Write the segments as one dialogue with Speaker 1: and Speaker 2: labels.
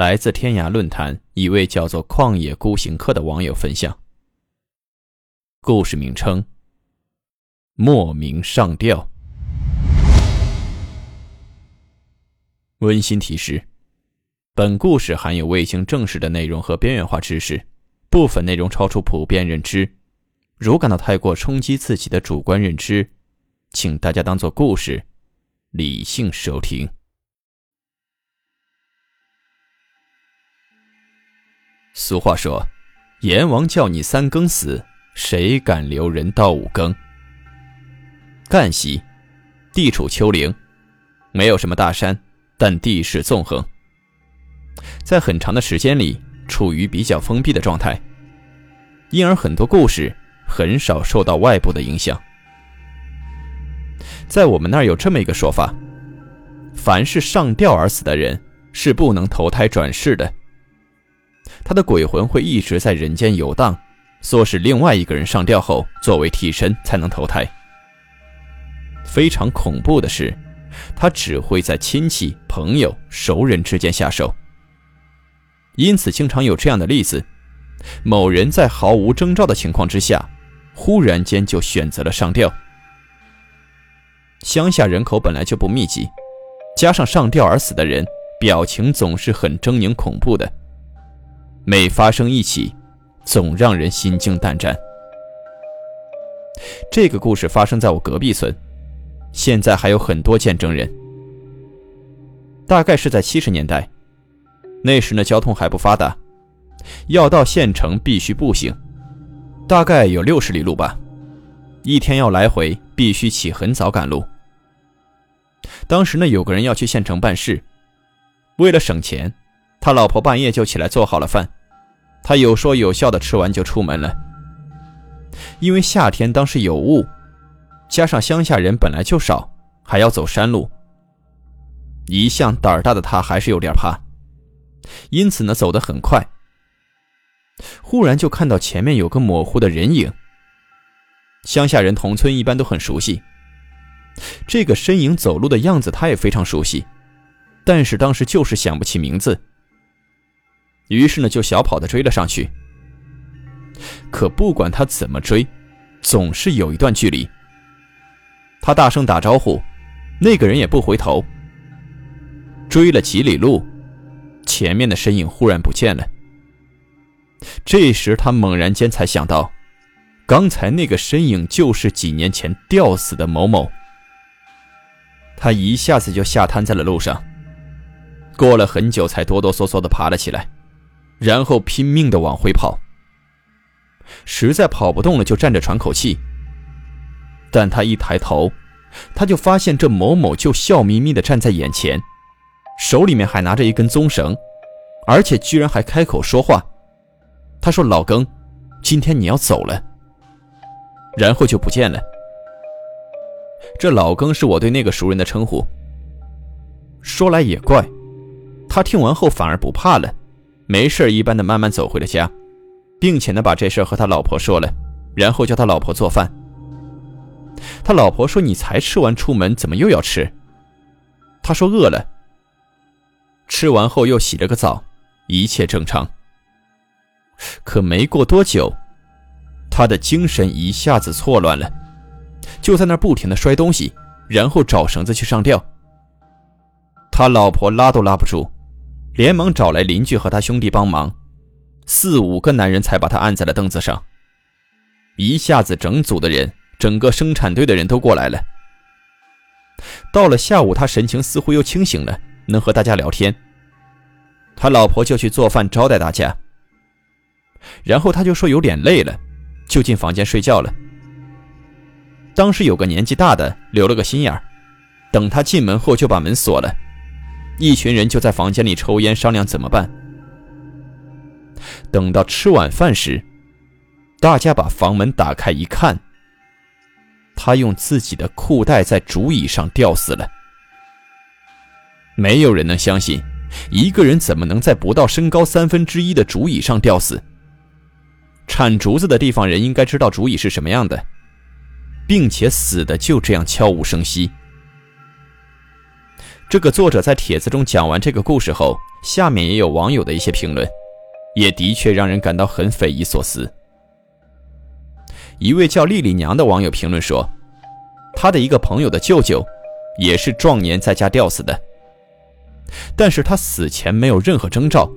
Speaker 1: 来自天涯论坛一位叫做“旷野孤行客”的网友分享。故事名称：莫名上吊。温馨提示：本故事含有未经证实的内容和边缘化知识，部分内容超出普遍认知。如感到太过冲击自己的主观认知，请大家当做故事，理性收听。俗话说：“阎王叫你三更死，谁敢留人到五更？”赣西地处丘陵，没有什么大山，但地势纵横，在很长的时间里处于比较封闭的状态，因而很多故事很少受到外部的影响。在我们那儿有这么一个说法：凡是上吊而死的人，是不能投胎转世的。他的鬼魂会一直在人间游荡，唆使另外一个人上吊后作为替身才能投胎。非常恐怖的是，他只会在亲戚、朋友、熟人之间下手。因此，经常有这样的例子：某人在毫无征兆的情况之下，忽然间就选择了上吊。乡下人口本来就不密集，加上上吊而死的人表情总是很狰狞恐怖的。每发生一起，总让人心惊胆战。这个故事发生在我隔壁村，现在还有很多见证人。大概是在七十年代，那时呢交通还不发达，要到县城必须步行，大概有六十里路吧，一天要来回，必须起很早赶路。当时呢有个人要去县城办事，为了省钱。他老婆半夜就起来做好了饭，他有说有笑的吃完就出门了。因为夏天当时有雾，加上乡下人本来就少，还要走山路，一向胆儿大的他还是有点怕，因此呢走得很快。忽然就看到前面有个模糊的人影。乡下人同村一般都很熟悉，这个身影走路的样子他也非常熟悉，但是当时就是想不起名字。于是呢，就小跑的追了上去。可不管他怎么追，总是有一段距离。他大声打招呼，那个人也不回头。追了几里路，前面的身影忽然不见了。这时他猛然间才想到，刚才那个身影就是几年前吊死的某某。他一下子就吓瘫在了路上，过了很久才哆哆嗦嗦的爬了起来。然后拼命的往回跑，实在跑不动了，就站着喘口气。但他一抬头，他就发现这某某就笑眯眯的站在眼前，手里面还拿着一根棕绳，而且居然还开口说话。他说：“老庚，今天你要走了。”然后就不见了。这老庚是我对那个熟人的称呼。说来也怪，他听完后反而不怕了。没事一般的慢慢走回了家，并且呢把这事和他老婆说了，然后叫他老婆做饭。他老婆说：“你才吃完出门，怎么又要吃？”他说：“饿了。”吃完后又洗了个澡，一切正常。可没过多久，他的精神一下子错乱了，就在那不停的摔东西，然后找绳子去上吊。他老婆拉都拉不住。连忙找来邻居和他兄弟帮忙，四五个男人才把他按在了凳子上。一下子，整组的人，整个生产队的人都过来了。到了下午，他神情似乎又清醒了，能和大家聊天。他老婆就去做饭招待大家，然后他就说有点累了，就进房间睡觉了。当时有个年纪大的留了个心眼，等他进门后就把门锁了。一群人就在房间里抽烟商量怎么办。等到吃晚饭时，大家把房门打开一看，他用自己的裤带在竹椅上吊死了。没有人能相信，一个人怎么能在不到身高三分之一的竹椅上吊死？铲竹子的地方人应该知道竹椅是什么样的，并且死的就这样悄无声息。这个作者在帖子中讲完这个故事后，下面也有网友的一些评论，也的确让人感到很匪夷所思。一位叫丽丽娘的网友评论说，他的一个朋友的舅舅，也是壮年在家吊死的，但是他死前没有任何征兆，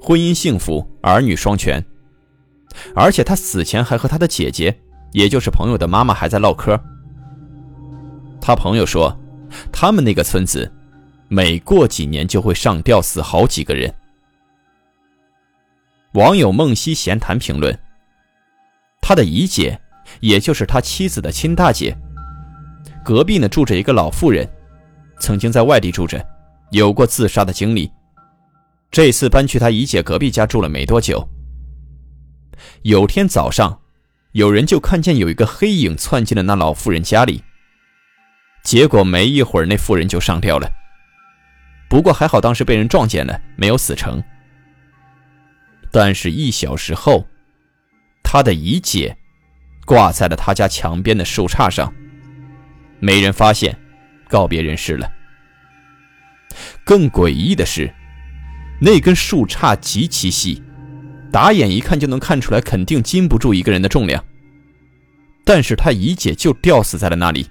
Speaker 1: 婚姻幸福，儿女双全，而且他死前还和他的姐姐，也就是朋友的妈妈还在唠嗑。他朋友说。他们那个村子，每过几年就会上吊死好几个人。网友梦溪闲谈评论：他的姨姐，也就是他妻子的亲大姐，隔壁呢住着一个老妇人，曾经在外地住着，有过自杀的经历。这次搬去他姨姐隔壁家住了没多久，有天早上，有人就看见有一个黑影窜进了那老妇人家里。结果没一会儿，那妇人就上吊了。不过还好，当时被人撞见了，没有死成。但是，一小时后，他的姨姐挂在了他家墙边的树杈上，没人发现，告别人世了。更诡异的是，那根树杈极其细，打眼一看就能看出来，肯定禁不住一个人的重量。但是他姨姐就吊死在了那里。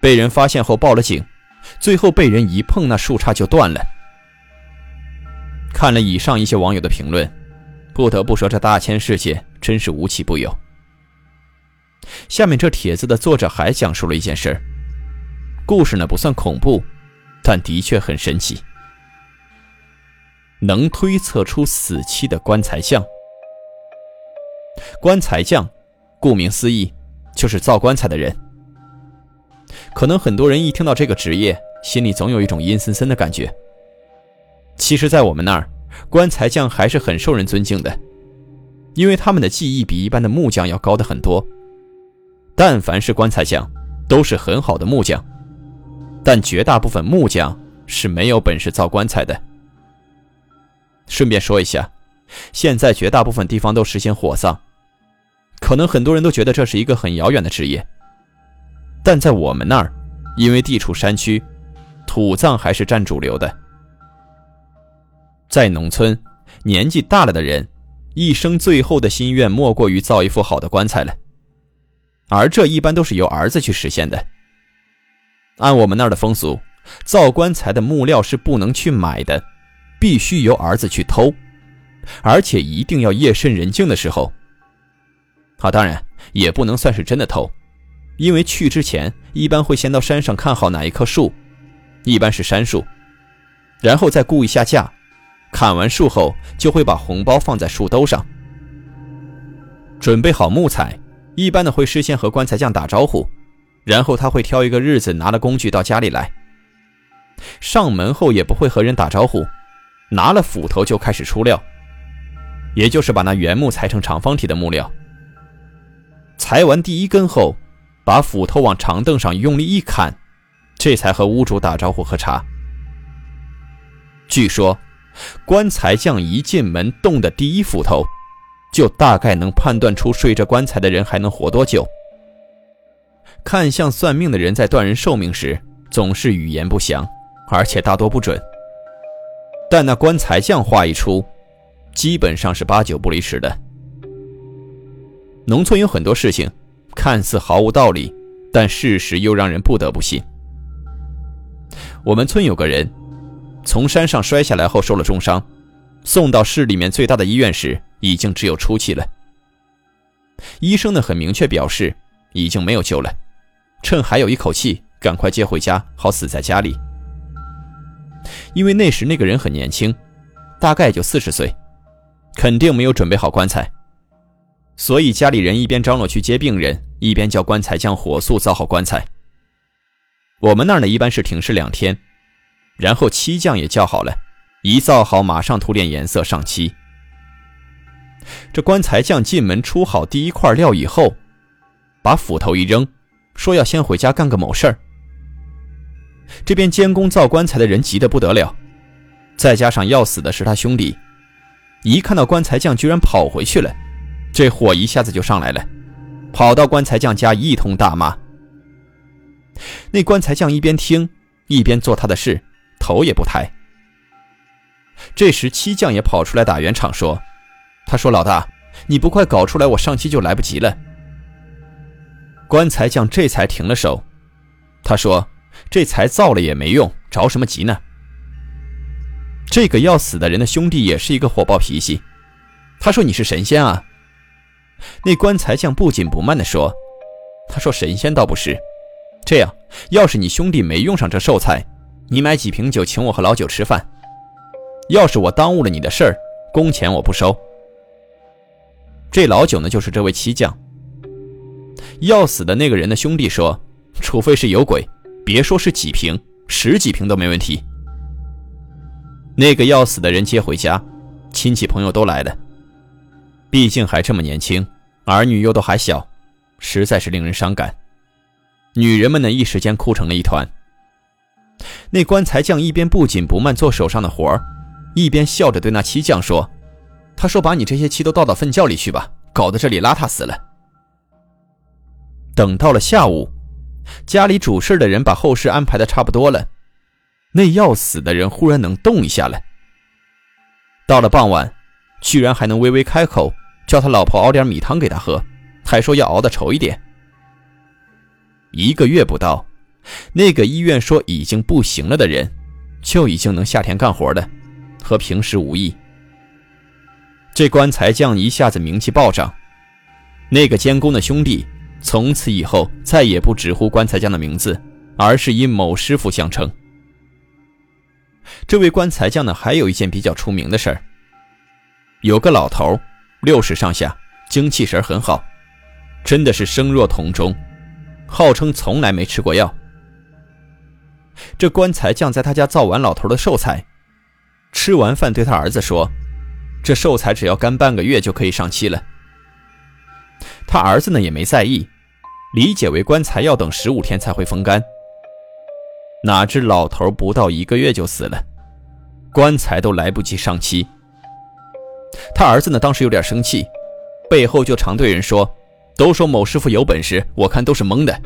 Speaker 1: 被人发现后报了警，最后被人一碰，那树杈就断了。看了以上一些网友的评论，不得不说这大千世界真是无奇不有。下面这帖子的作者还讲述了一件事，故事呢不算恐怖，但的确很神奇，能推测出死期的棺材匠。棺材匠，顾名思义，就是造棺材的人。可能很多人一听到这个职业，心里总有一种阴森森的感觉。其实，在我们那儿，棺材匠还是很受人尊敬的，因为他们的技艺比一般的木匠要高的很多。但凡是棺材匠，都是很好的木匠，但绝大部分木匠是没有本事造棺材的。顺便说一下，现在绝大部分地方都实行火葬，可能很多人都觉得这是一个很遥远的职业。但在我们那儿，因为地处山区，土葬还是占主流的。在农村，年纪大了的人，一生最后的心愿莫过于造一副好的棺材了，而这一般都是由儿子去实现的。按我们那儿的风俗，造棺材的木料是不能去买的，必须由儿子去偷，而且一定要夜深人静的时候。好，当然也不能算是真的偷。因为去之前一般会先到山上看好哪一棵树，一般是杉树，然后再估一下价，砍完树后就会把红包放在树兜上。准备好木材，一般的会事先和棺材匠打招呼，然后他会挑一个日子拿了工具到家里来。上门后也不会和人打招呼，拿了斧头就开始出料，也就是把那原木裁成长方体的木料。裁完第一根后。把斧头往长凳上用力一砍，这才和屋主打招呼喝茶。据说，棺材匠一进门动的第一斧头，就大概能判断出睡着棺材的人还能活多久。看相算命的人在断人寿命时，总是语言不详，而且大多不准。但那棺材匠话一出，基本上是八九不离十的。农村有很多事情。看似毫无道理，但事实又让人不得不信。我们村有个人，从山上摔下来后受了重伤，送到市里面最大的医院时，已经只有出气了。医生呢很明确表示，已经没有救了，趁还有一口气，赶快接回家，好死在家里。因为那时那个人很年轻，大概就四十岁，肯定没有准备好棺材。所以家里人一边张罗去接病人，一边叫棺材匠火速造好棺材。我们那儿呢，一般是停尸两天，然后漆匠也叫好了，一造好马上涂点颜色上漆。这棺材匠进门出好第一块料以后，把斧头一扔，说要先回家干个某事儿。这边监工造棺材的人急得不得了，再加上要死的是他兄弟，一看到棺材匠居然跑回去了，这火一下子就上来了，跑到棺材匠家一通大骂。那棺材匠一边听一边做他的事，头也不抬。这时漆匠也跑出来打圆场说：“他说老大，你不快搞出来，我上期就来不及了。”棺材匠这才停了手，他说。这才造了也没用，着什么急呢？这个要死的人的兄弟也是一个火爆脾气，他说：“你是神仙啊？”那棺材匠不紧不慢地说：“他说神仙倒不是，这样，要是你兄弟没用上这寿材，你买几瓶酒请我和老九吃饭。要是我耽误了你的事儿，工钱我不收。”这老九呢，就是这位漆匠。要死的那个人的兄弟说：“除非是有鬼。”别说是几瓶，十几瓶都没问题。那个要死的人接回家，亲戚朋友都来了。毕竟还这么年轻，儿女又都还小，实在是令人伤感。女人们呢，一时间哭成了一团。那棺材匠一边不紧不慢做手上的活，一边笑着对那漆匠说：“他说把你这些漆都倒到粪窖里去吧，搞得这里邋遢死了。”等到了下午。家里主事的人把后事安排的差不多了，那要死的人忽然能动一下了。到了傍晚，居然还能微微开口，叫他老婆熬点米汤给他喝，还说要熬的稠一点。一个月不到，那个医院说已经不行了的人，就已经能下田干活了，和平时无异。这棺材匠一下子名气暴涨，那个监工的兄弟。从此以后，再也不直呼棺材匠的名字，而是以某师傅相称。这位棺材匠呢，还有一件比较出名的事儿。有个老头，六十上下，精气神很好，真的是声若铜钟，号称从来没吃过药。这棺材匠在他家造完老头的寿材，吃完饭对他儿子说：“这寿材只要干半个月就可以上漆了。”他儿子呢也没在意，理解为棺材要等十五天才会风干。哪知老头不到一个月就死了，棺材都来不及上漆。他儿子呢当时有点生气，背后就常对人说：“都说某师傅有本事，我看都是蒙的。”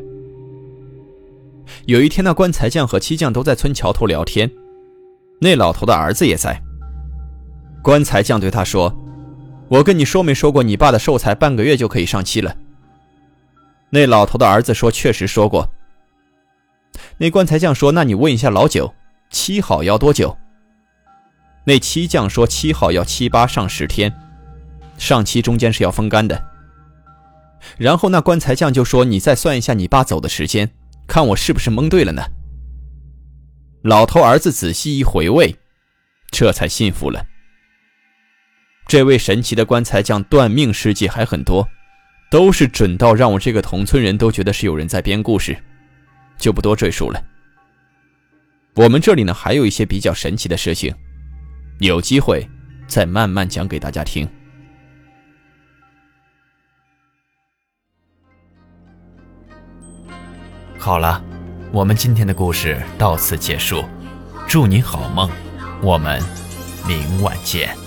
Speaker 1: 有一天，那棺材匠和漆匠都在村桥头聊天，那老头的儿子也在。棺材匠对他说。我跟你说没说过，你爸的寿材半个月就可以上漆了。那老头的儿子说：“确实说过。”那棺材匠说：“那你问一下老九，漆好要多久？”那漆匠说：“漆好要七八上十天，上漆中间是要风干的。”然后那棺材匠就说：“你再算一下你爸走的时间，看我是不是蒙对了呢？”老头儿子仔细一回味，这才信服了。这位神奇的棺材匠断命事迹还很多，都是准到让我这个同村人都觉得是有人在编故事，就不多赘述了。我们这里呢还有一些比较神奇的事情，有机会再慢慢讲给大家听。
Speaker 2: 好了，我们今天的故事到此结束，祝你好梦，我们明晚见。